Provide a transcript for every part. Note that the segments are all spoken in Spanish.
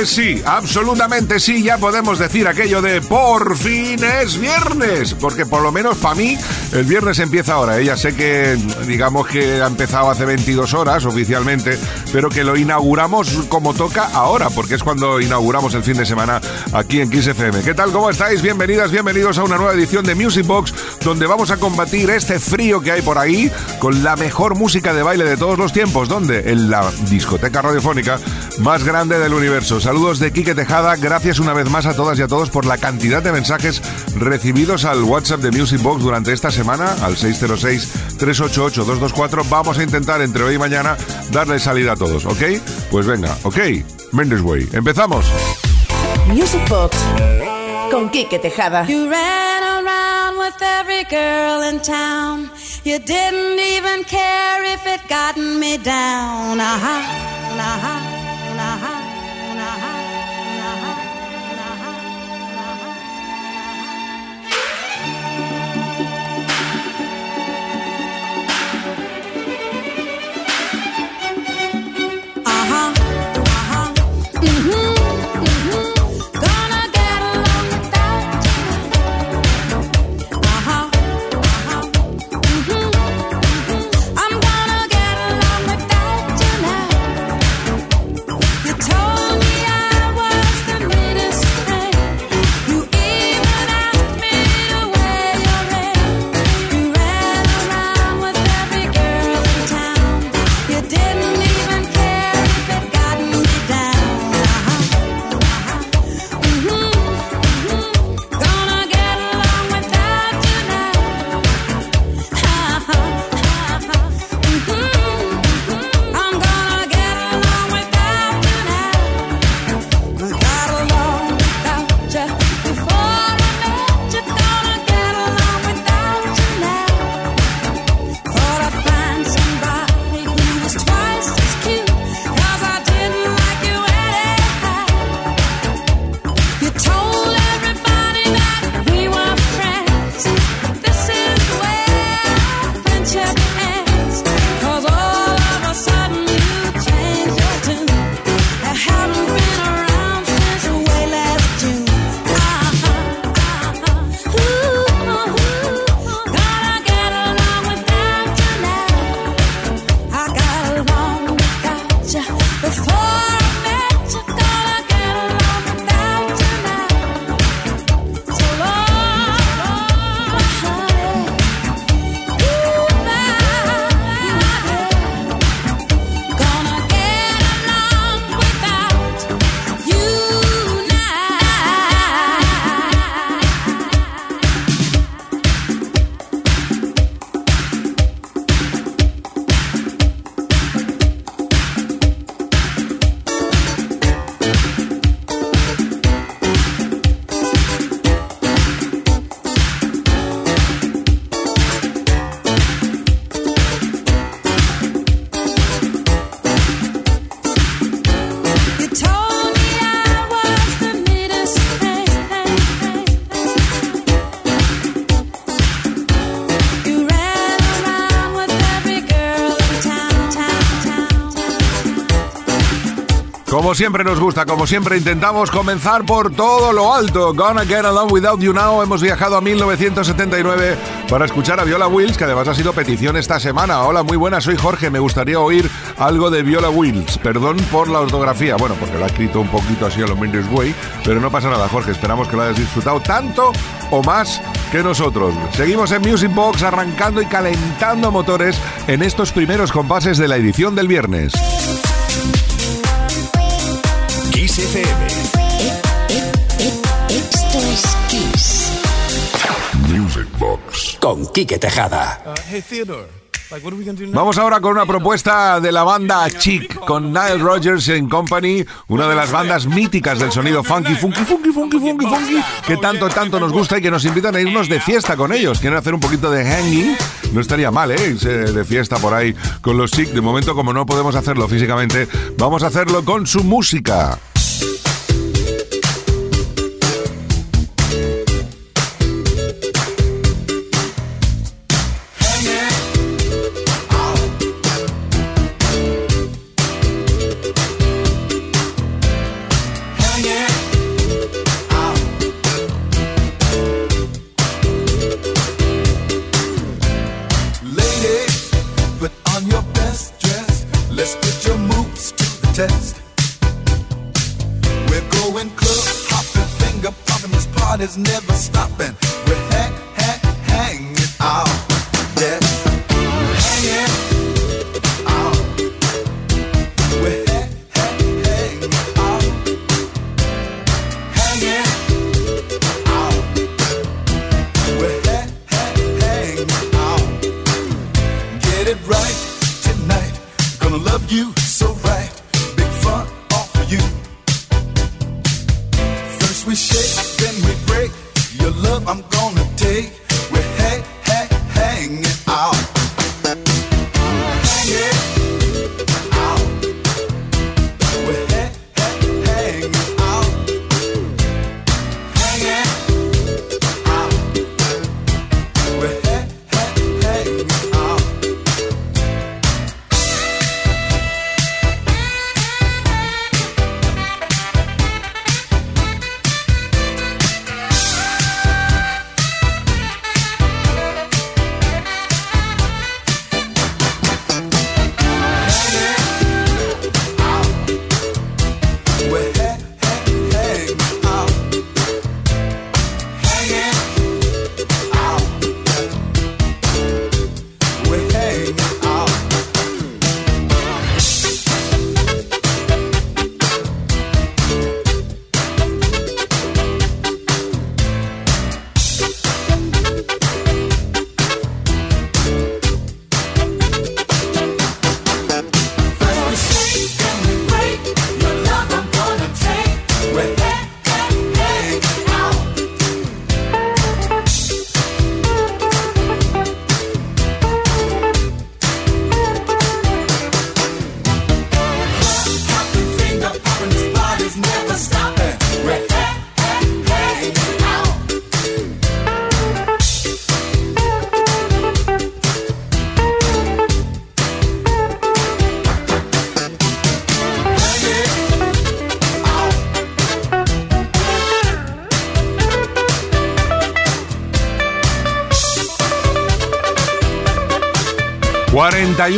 Pues sí, absolutamente sí, ya podemos decir aquello de por fin es viernes, porque por lo menos para mí el viernes empieza ahora. ¿eh? sé que digamos que ha empezado hace 22 horas oficialmente, pero que lo inauguramos como toca ahora, porque es cuando inauguramos el fin de semana aquí en Kiss FM. ¿Qué tal? ¿Cómo estáis? Bienvenidas, bienvenidos a una nueva edición de Music Box, donde vamos a combatir este frío que hay por ahí con la mejor música de baile de todos los tiempos. ¿Dónde? En la discoteca radiofónica más grande del universo. Saludos de Quique Tejada. Gracias una vez más a todas y a todos por la cantidad de mensajes recibidos al WhatsApp de Music Box durante esta semana, al 606-388-224. Vamos a intentar entre hoy y mañana darle salida a todos, ¿ok? Pues venga, ok. Mendes Way. Empezamos. Music Box con Quique Tejada. You ran around with every girl in town. You didn't even care if it gotten me down. Como siempre nos gusta, como siempre intentamos comenzar por todo lo alto. Gonna Get Along Without You Now. Hemos viajado a 1979 para escuchar a Viola Wills, que además ha sido petición esta semana. Hola, muy buena, soy Jorge. Me gustaría oír algo de Viola Wills. Perdón por la ortografía. Bueno, porque lo ha escrito un poquito así a lo Mendes Way. Pero no pasa nada, Jorge. Esperamos que lo hayas disfrutado tanto o más que nosotros. Seguimos en Music Box arrancando y calentando motores en estos primeros compases de la edición del viernes. Kiss FM. Esto es Kiss. Music Box. Con Quique Tejada. Uh, hey, Theodore. Vamos ahora con una propuesta de la banda Chic, con Nile Rogers and Company, una de las bandas míticas del sonido funky, funky, funky, funky, funky, funky, que tanto, tanto nos gusta y que nos invitan a irnos de fiesta con ellos. Quieren hacer un poquito de hanging, no estaría mal, ¿eh? De fiesta por ahí con los Chic. De momento, como no podemos hacerlo físicamente, vamos a hacerlo con su música.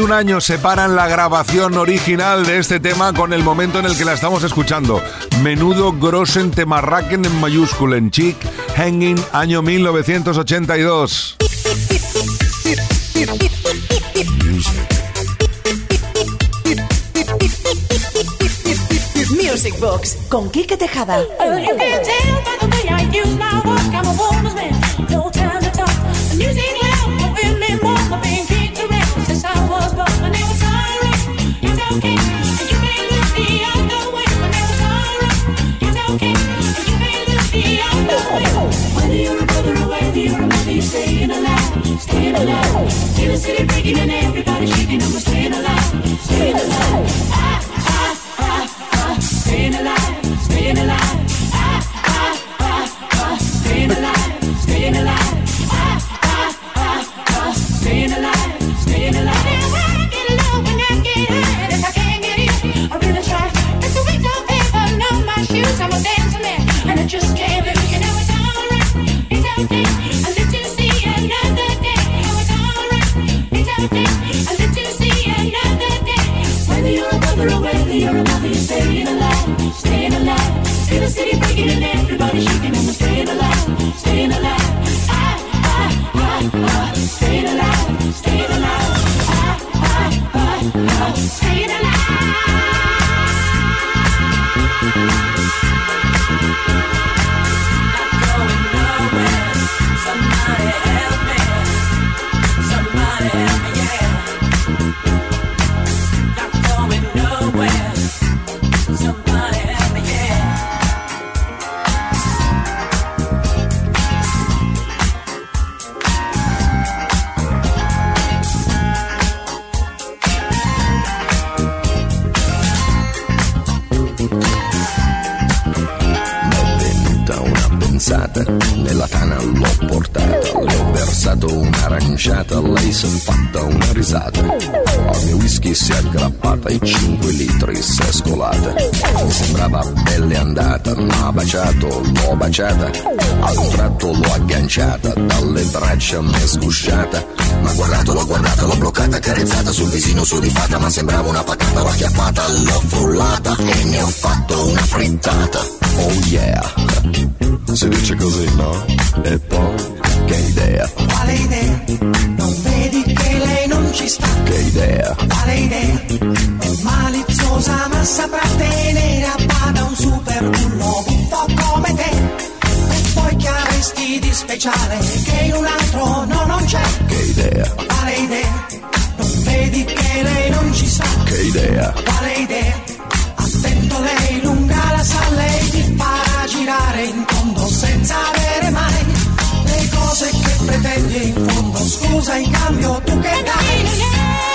Un años separan la grabación original de este tema con el momento en el que la estamos escuchando. Menudo Grossen Temarraken en mayúscula en chic, Hanging, año 1982. Music Box con Kike Tejada. city breaking and everybody shaking. Sgusciata. Ma guardato, l'ho guardata, l'ho bloccata, carezzata sul visino su di fatta, ma sembrava una patata, l'ho acchiappata, l'ho frullata e ne ho fatto una frittata. Oh yeah, si dice così, no? E poi, che idea, Quale idea? Non vedi che lei non ci sta? che idea, Quale idea? È maliziosa ma saprà tenere a bada un super bullo buffo come avresti di speciale che in un altro no non c'è? che idea, Quale idea? Non vedi che lei non ci sta? che idea, Quale idea? Attento lei lunga la sa, lei ti farà girare in fondo senza avere mai le cose che pretendi in fondo. Scusa in cambio tu che dai?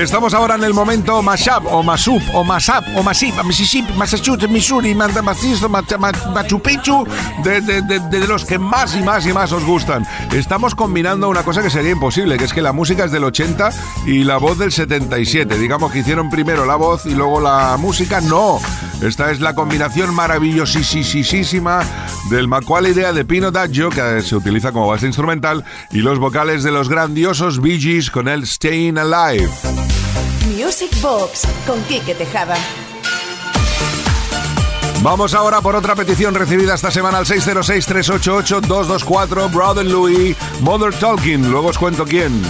Estamos ahora en el momento Mashup o Masup o Masap o Masip, Mississippi, Massachusetts, Missouri, Manda- Macizo, Ma- Ma- Machu Picchu, de, de- de- de los que más y más y más os gustan. Estamos combinando una cosa que sería imposible, que es que la música es del 80 y la voz del 77. Digamos que hicieron primero la voz y luego la música. No, esta es la combinación maravillosísima del Macaulay Idea de Pino Daggio, que se utiliza como base instrumental, y los vocales de los grandiosos Bee Gees con el Staying Alive. Music Box con Quique Tejada. Vamos ahora por otra petición recibida esta semana al 606-388-224, Brother Louis, Mother Talking. Luego os cuento quién.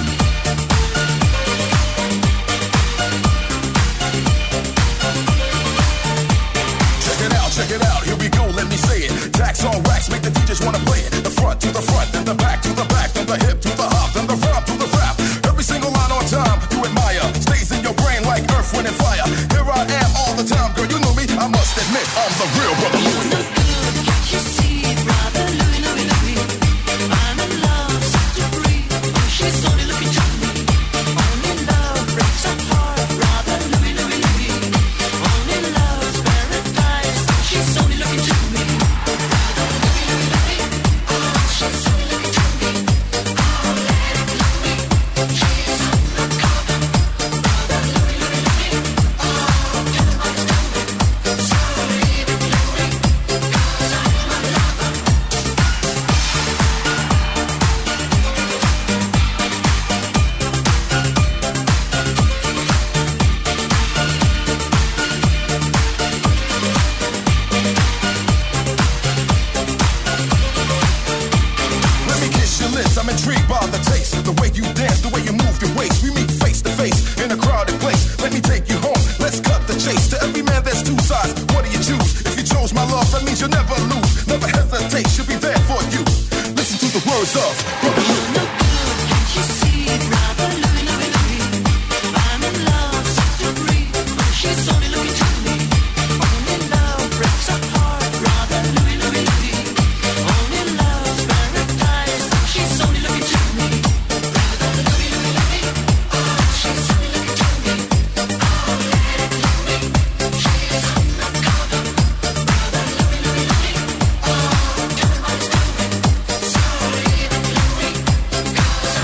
Intrigued by the taste, the way you dance, the way you move your waist. We meet face to face in a crowded place. Let me take you home. Let's cut the chase. To every man, there's two sides. What do you choose? If you chose my love, that means you'll never lose. Never hesitate. She'll be there for you. Listen to the words of Brother Louis.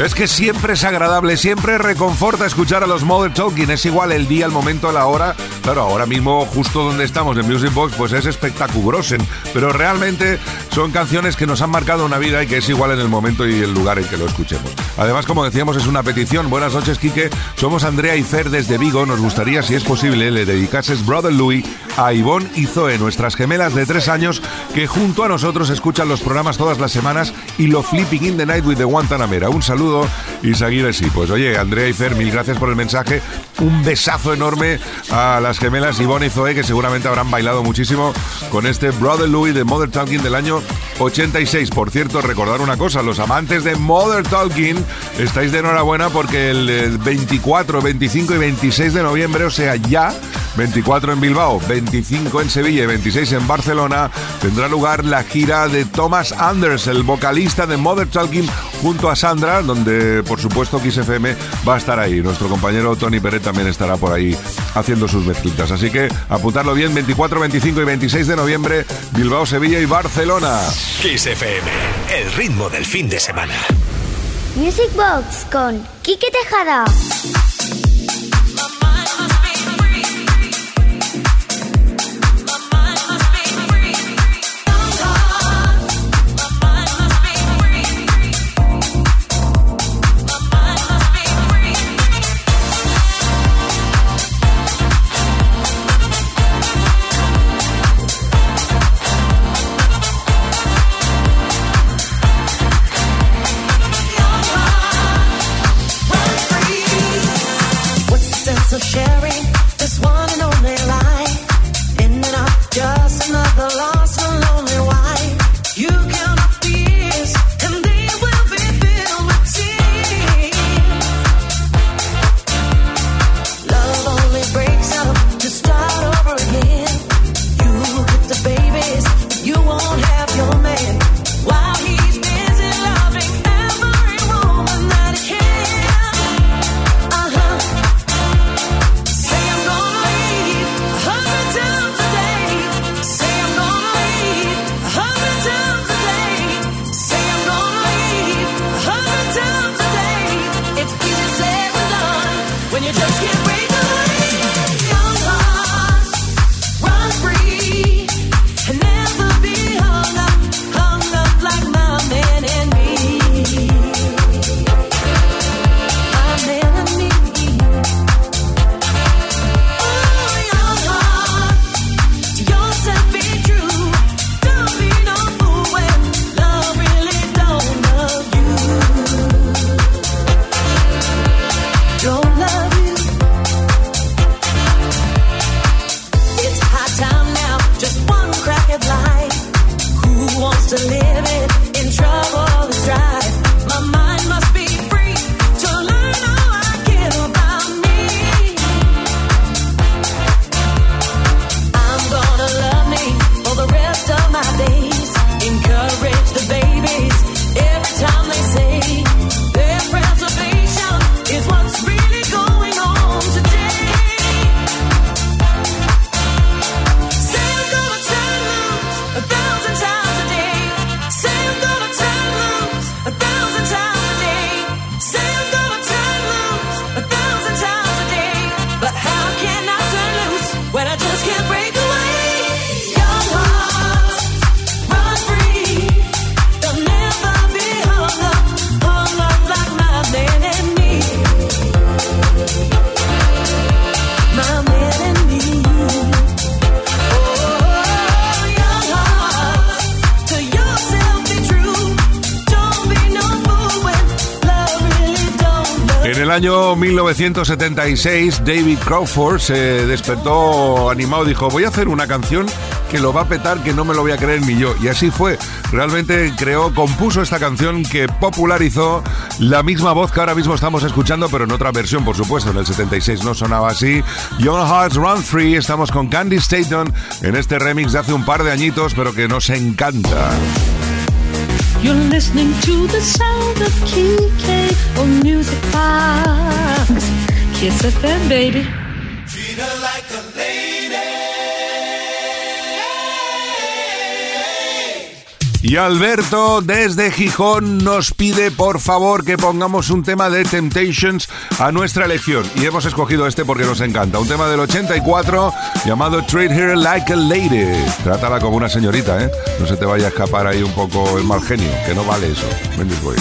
Es que siempre es agradable, siempre reconforta escuchar a los Mother Talking. Es igual el día, el momento, la hora. Claro, ahora mismo justo donde estamos en Music Box pues es espectaculosen, pero realmente son canciones que nos han marcado una vida y que es igual en el momento y el lugar en que lo escuchemos. Además, como decíamos, es una petición. Buenas noches, Quique. Somos Andrea y Fer desde Vigo. Nos gustaría, si es posible, le dedicases Brother Louis a Ivonne y Zoe, nuestras gemelas de tres años, que junto a nosotros escuchan los programas todas las semanas y lo Flipping in the Night with the Guantanamera. Un saludo y seguir así. Pues oye, Andrea y Fer, mil gracias por el mensaje. Un besazo enorme a las gemelas Ivonne y Zoe, que seguramente habrán bailado muchísimo con este Brother Louis de Mother Talking del año 86. Por cierto, recordar una cosa, los amantes de Mother Talking, estáis de enhorabuena porque el, el 24, 25 y 26 de noviembre, o sea, ya, 24 en Bilbao, 25 en Sevilla y 26 en Barcelona, tendrá lugar la gira de Thomas Anders, el vocalista de Mother Talking, junto a Sandra, donde por supuesto XFM va a estar ahí. Nuestro compañero Tony Pérez también estará por ahí haciendo sus mezclitas. Así que apuntarlo bien, 24, 25 y 26 de noviembre, Bilbao, Sevilla y Barcelona. Kiss FM, el ritmo del fin de semana. Music Box con Quique Tejada. 1976, David Crawford se despertó animado dijo, voy a hacer una canción que lo va a petar, que no me lo voy a creer ni yo. Y así fue. Realmente creó, compuso esta canción que popularizó la misma voz que ahora mismo estamos escuchando, pero en otra versión, por supuesto. En el 76 no sonaba así. Young Hearts Run Free, estamos con Candy Staton en este remix de hace un par de añitos, pero que nos encanta. You're listening to the sound of Kike on Music Box. Kiss FM, baby. Y Alberto desde Gijón nos pide por favor que pongamos un tema de Temptations a nuestra elección. Y hemos escogido este porque nos encanta. Un tema del 84 llamado Treat Her Like a Lady. Trátala como una señorita, ¿eh? No se te vaya a escapar ahí un poco el mal genio, que no vale eso. Ven, voy.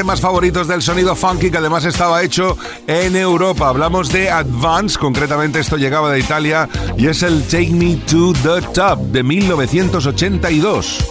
temas favoritos del sonido funky que además estaba hecho en Europa. Hablamos de Advance, concretamente esto llegaba de Italia y es el Take Me to the Top de 1982.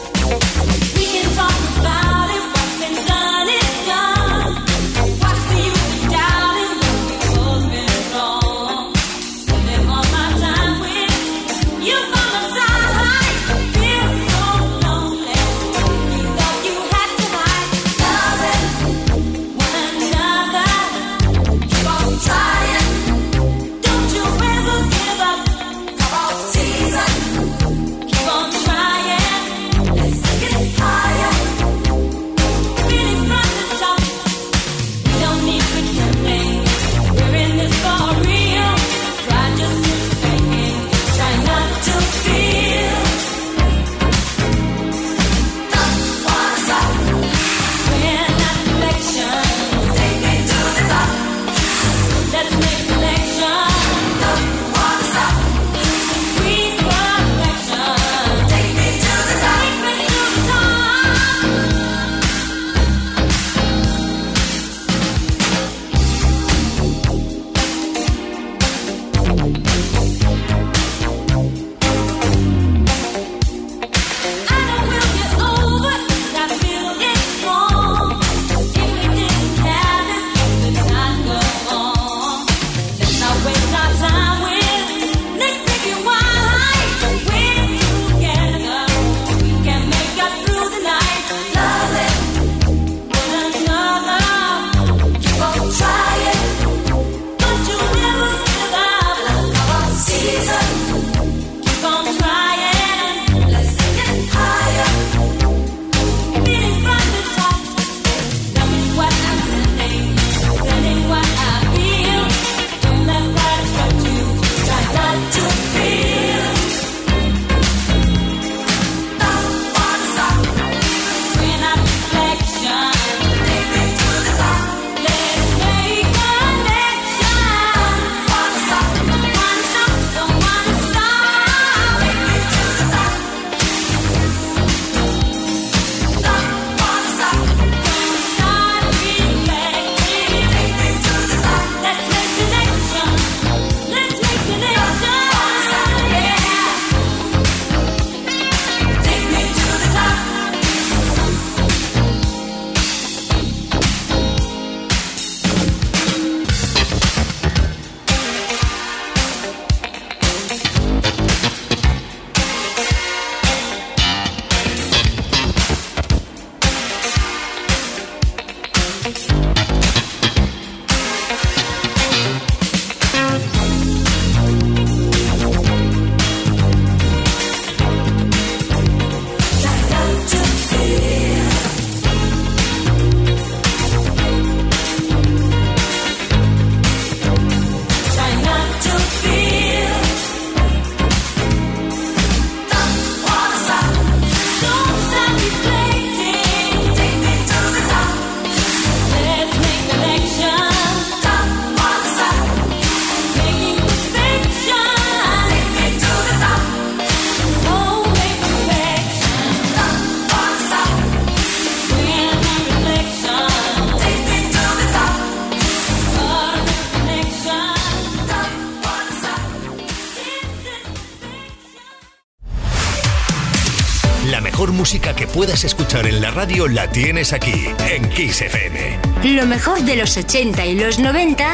La mejor música que puedas escuchar en la radio la tienes aquí, en Kiss FM. Lo mejor de los 80 y los 90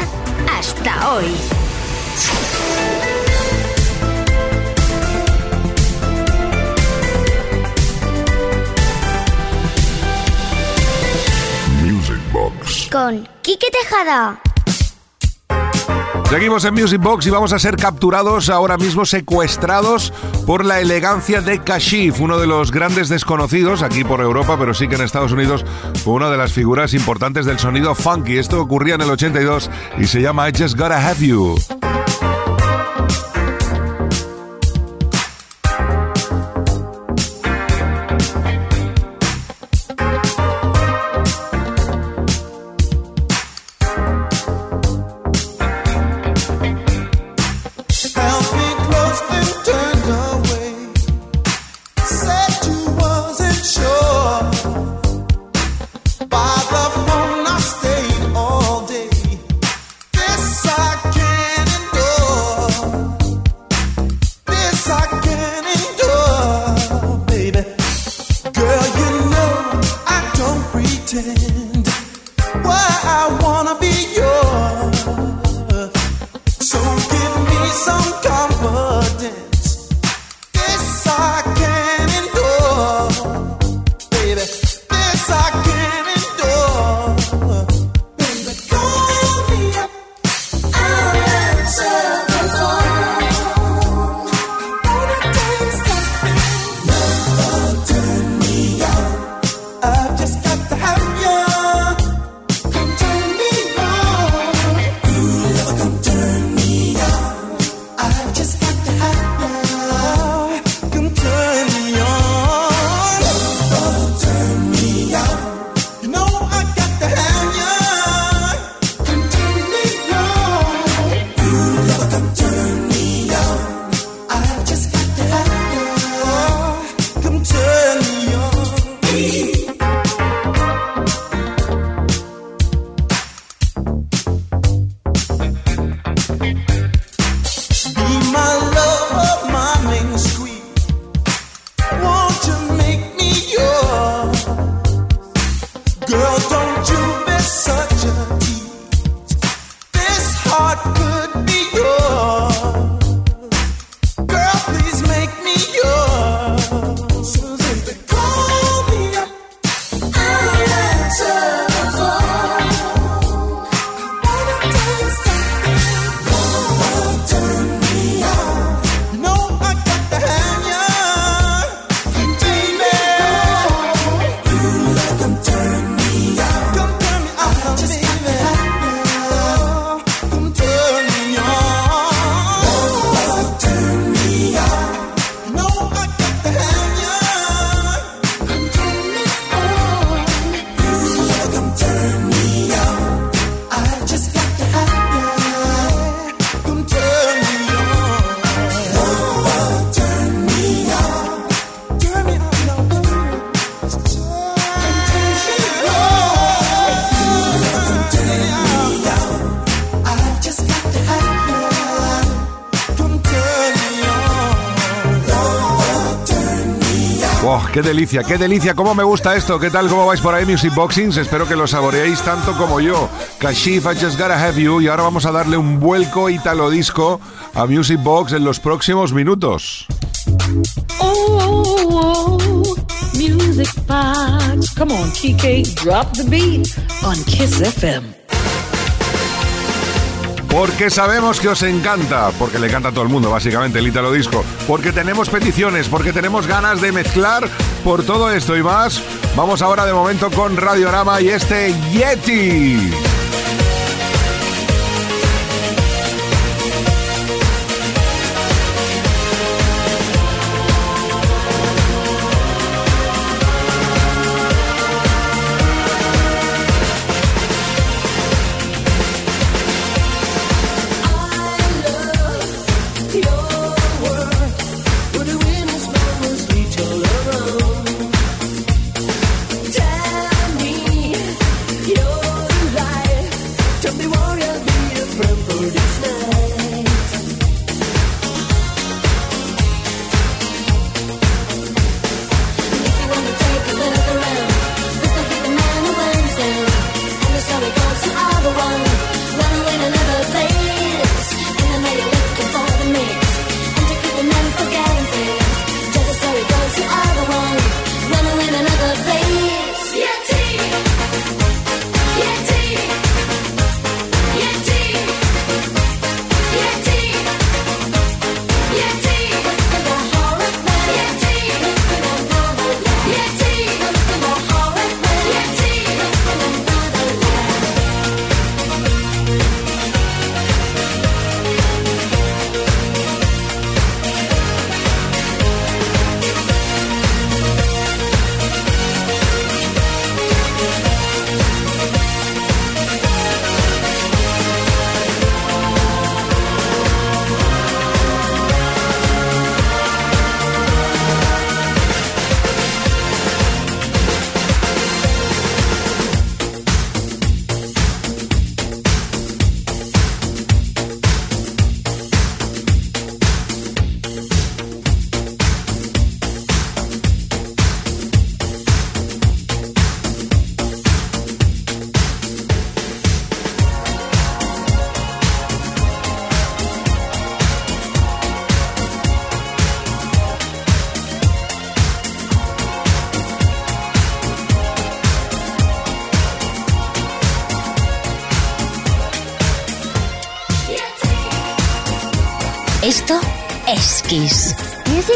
hasta hoy. Music Box. Con Quique Tejada. Seguimos en Music Box y vamos a ser capturados ahora mismo, secuestrados por la elegancia de Kashif, uno de los grandes desconocidos aquí por Europa, pero sí que en Estados Unidos fue una de las figuras importantes del sonido funky. Esto ocurría en el 82 y se llama I Just Gotta Have You. Qué delicia, qué delicia! ¿Cómo me gusta esto? ¿Qué tal? ¿Cómo vais por ahí, Music Boxings? Espero que lo saboreéis tanto como yo. Kashif, I Just Gotta Have You. Y ahora vamos a darle un vuelco italo disco a Music Box en los próximos minutos. Oh, oh, oh, music box. Come on, Kike, drop the beat on Kiss FM. Porque sabemos que os encanta, porque le encanta a todo el mundo, básicamente, el Italo Disco. Porque tenemos peticiones, porque tenemos ganas de mezclar por todo esto y más. Vamos ahora de momento con Radiorama y este Yeti.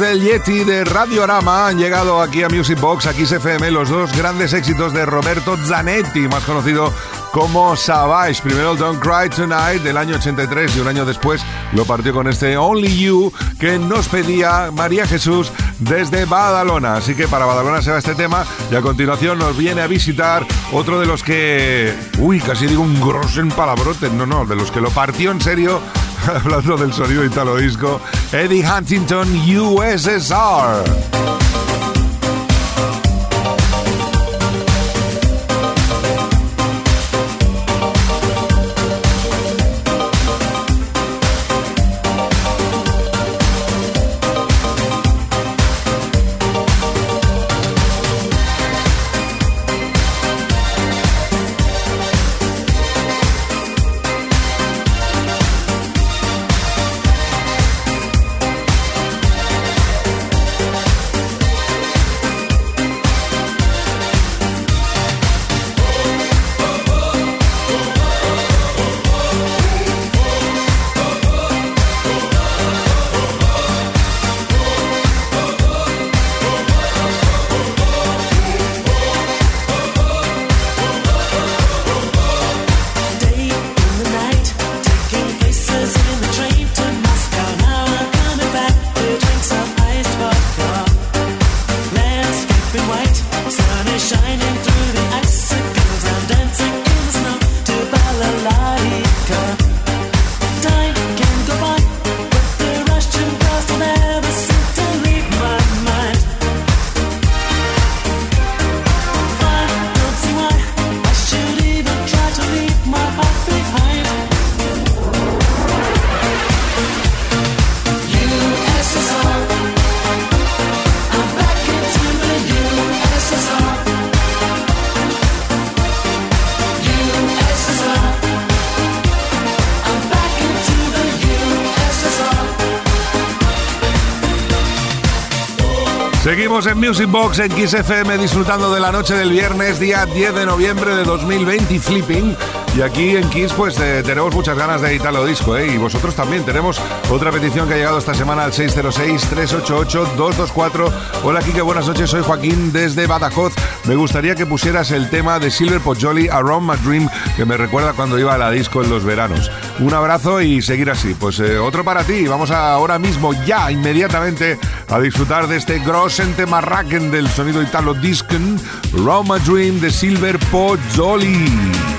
Del Yeti de Radio Arama han llegado aquí a Music Box, aquí CFM, los dos grandes éxitos de Roberto Zanetti, más conocido como Savage. Primero Don't Cry Tonight del año 83 y un año después lo partió con este Only You que nos pedía María Jesús desde Badalona. Así que para Badalona se va este tema y a continuación nos viene a visitar otro de los que... Uy, casi digo un grosso en palabrote. No, no, de los que lo partió en serio hablando del sonido italo disco, Eddie Huntington USSR. Seguimos en Music Box en Kiss FM disfrutando de la noche del viernes, día 10 de noviembre de 2020, flipping. Y aquí en Kiss pues eh, tenemos muchas ganas de Italo Disco, ¿eh? Y vosotros también. Tenemos otra petición que ha llegado esta semana al 606-388-224. Hola Kike, buenas noches, soy Joaquín desde Badajoz. Me gustaría que pusieras el tema de Silver Poggioli, Around My Dream, que me recuerda cuando iba a la disco en los veranos. Un abrazo y seguir así. Pues eh, otro para ti. Vamos ahora mismo, ya, inmediatamente, a disfrutar de este Grossente Marraken del sonido Italo Discan, Around My Dream de Silver Poggioli.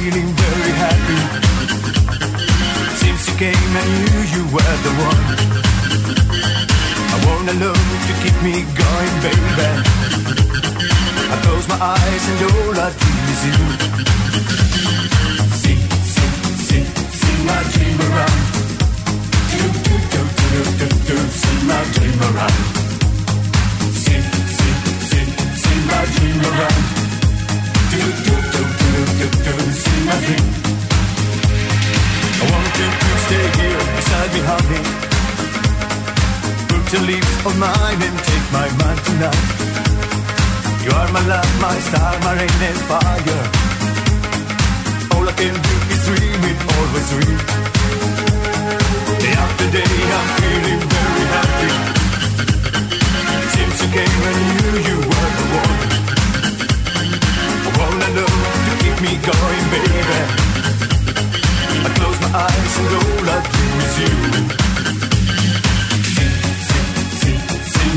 Feeling very happy. Since you came, I knew you were the one. I want a love to keep me going, baby. I close my eyes and all I dream is you. Mine my mind tonight. You are my love, my star, my rain and fire. All I can do is dream it, always dream. Day after day, I'm feeling very happy. Since you came, I knew you were the one. All I know to keep me going, baby. I close my eyes and all I dream is you.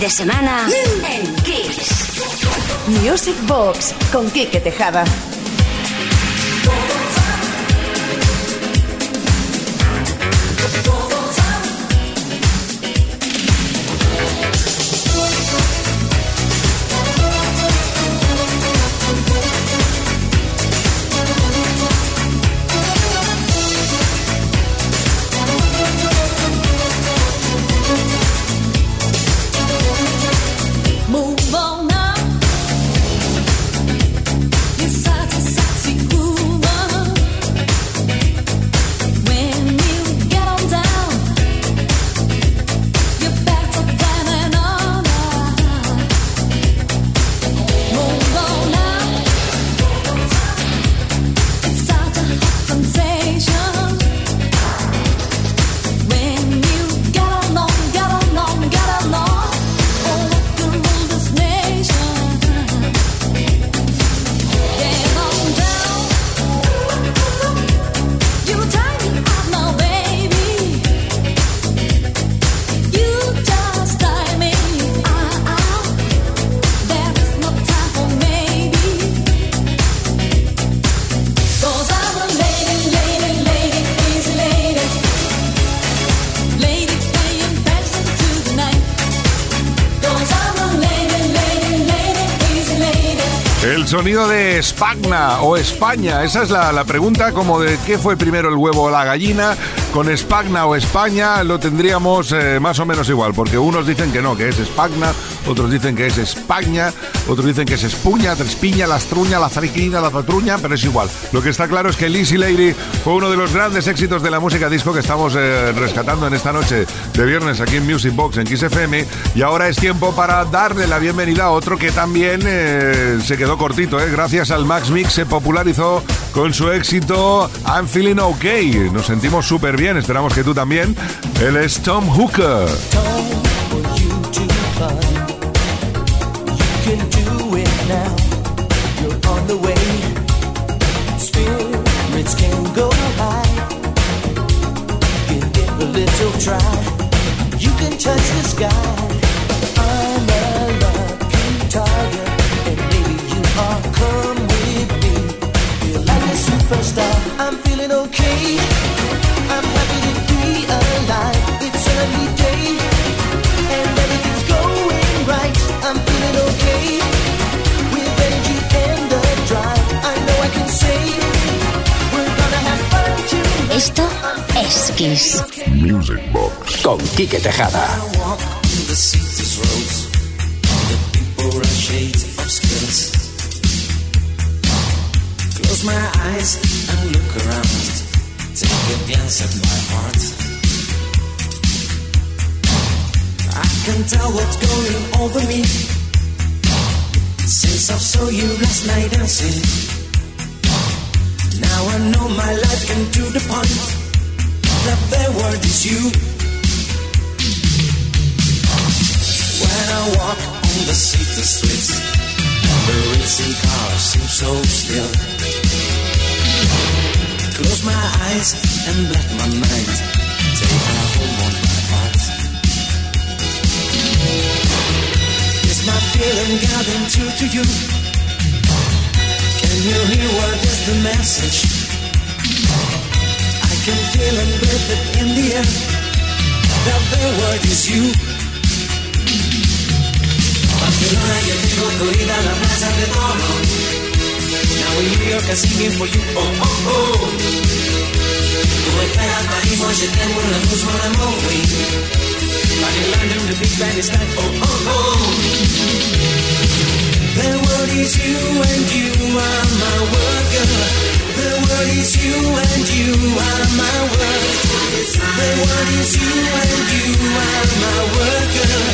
De semana en Kiss. Music Box con Quique Tejada. Sonido de Spagna o España. Esa es la, la pregunta, como de qué fue primero el huevo o la gallina. Con Spagna o España lo tendríamos eh, más o menos igual, porque unos dicen que no, que es Spagna, otros dicen que es España, otros dicen que es Espuña, Trespiña, Lastruña, la Zariquina, la Zatruña, pero es igual. Lo que está claro es que Lizzy Lady fue uno de los grandes éxitos de la música disco que estamos eh, rescatando en esta noche de viernes aquí en Music Box en XFM. Y ahora es tiempo para darle la bienvenida a otro que también eh, se quedó cortito, eh. gracias al Max Mix se popularizó con su éxito I'm Feeling OK. Nos sentimos súper bien, esperamos que tú también. Él es Tom Hooker. Now. You're on the way. Spirits can go high. Give it a little try. You can touch the sky. I'm a lucky target, and you are. Come with me. Feel like a superstar. I'm feeling okay. Esto es Kiss. Music Box. Con Quique Tejada. walk the city's roads. The people are shades of skills. Close my eyes and look around. Take a glance at my heart. I can tell what's going over me. Since I saw you last night dancing. Now I know my life can do the point. That the word is you. When I walk on the city streets, the racing cars seem so still. Close my eyes and let my mind take a home on my heart. Is my feeling getting through to you? Can you hear what is the message? I can feel and breathe it in the air. That the word is you. Barcelona, yo tengo corrida la plaza de Toro. Now in New York, I'm singing for you. Oh, oh, oh. Tú esperas París, je t'aime, la luz, mon amour, oui. But in London, the big band is like, oh, oh, oh. The word is you and you are my word, girl. The word is you and you are my word. The word is you and you are my word, girl.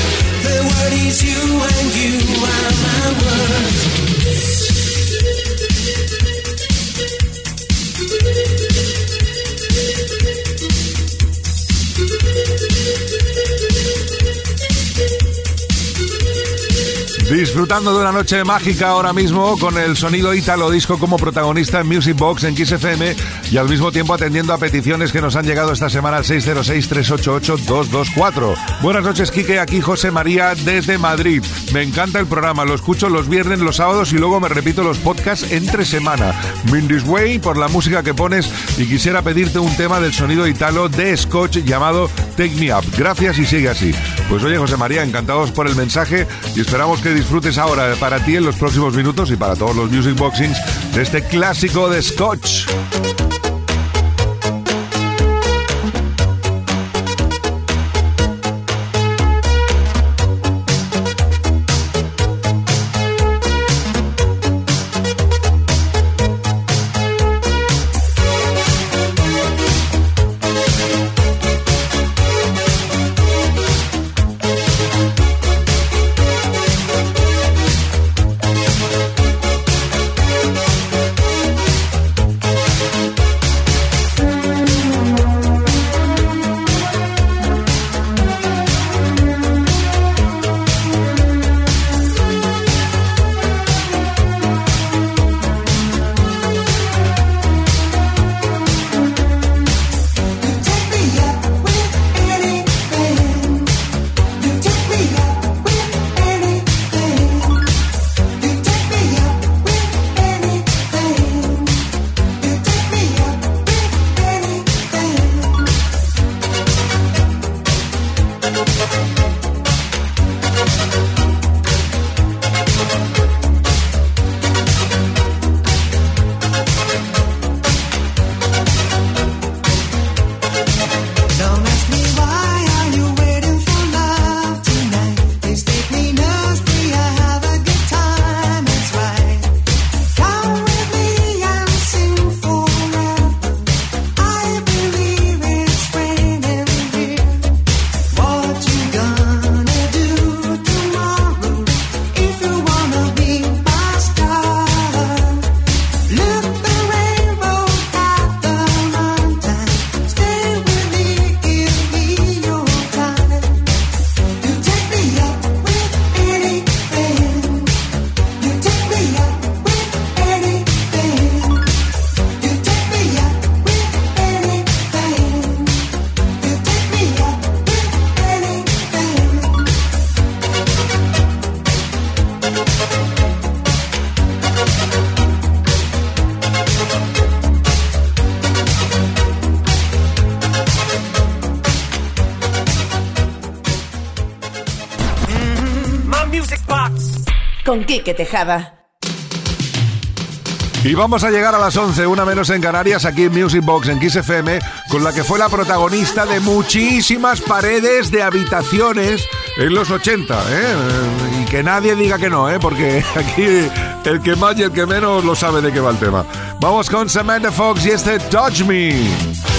The word is you and you are my word. Disfrutando de una noche mágica ahora mismo con el sonido Italo Disco como protagonista en Music Box en Kiss FM y al mismo tiempo atendiendo a peticiones que nos han llegado esta semana al 606-388-224. Buenas noches, Quique. Aquí José María desde Madrid. Me encanta el programa. Lo escucho los viernes, los sábados y luego me repito los podcasts entre semana. Mindy's Way por la música que pones y quisiera pedirte un tema del sonido Italo de Scotch llamado Take Me Up. Gracias y sigue así. Pues oye, José María, encantados por el mensaje y esperamos que disfrutes ahora para ti en los próximos minutos y para todos los Music Boxings de este clásico de Scotch. Con Quique Tejada. Y vamos a llegar a las 11, una menos en Canarias, aquí en Music Box, en Kiss FM, con la que fue la protagonista de muchísimas paredes de habitaciones en los 80, ¿eh? Y que nadie diga que no, ¿eh? Porque aquí el que más y el que menos lo sabe de qué va el tema. Vamos con Samantha Fox y este Touch Me.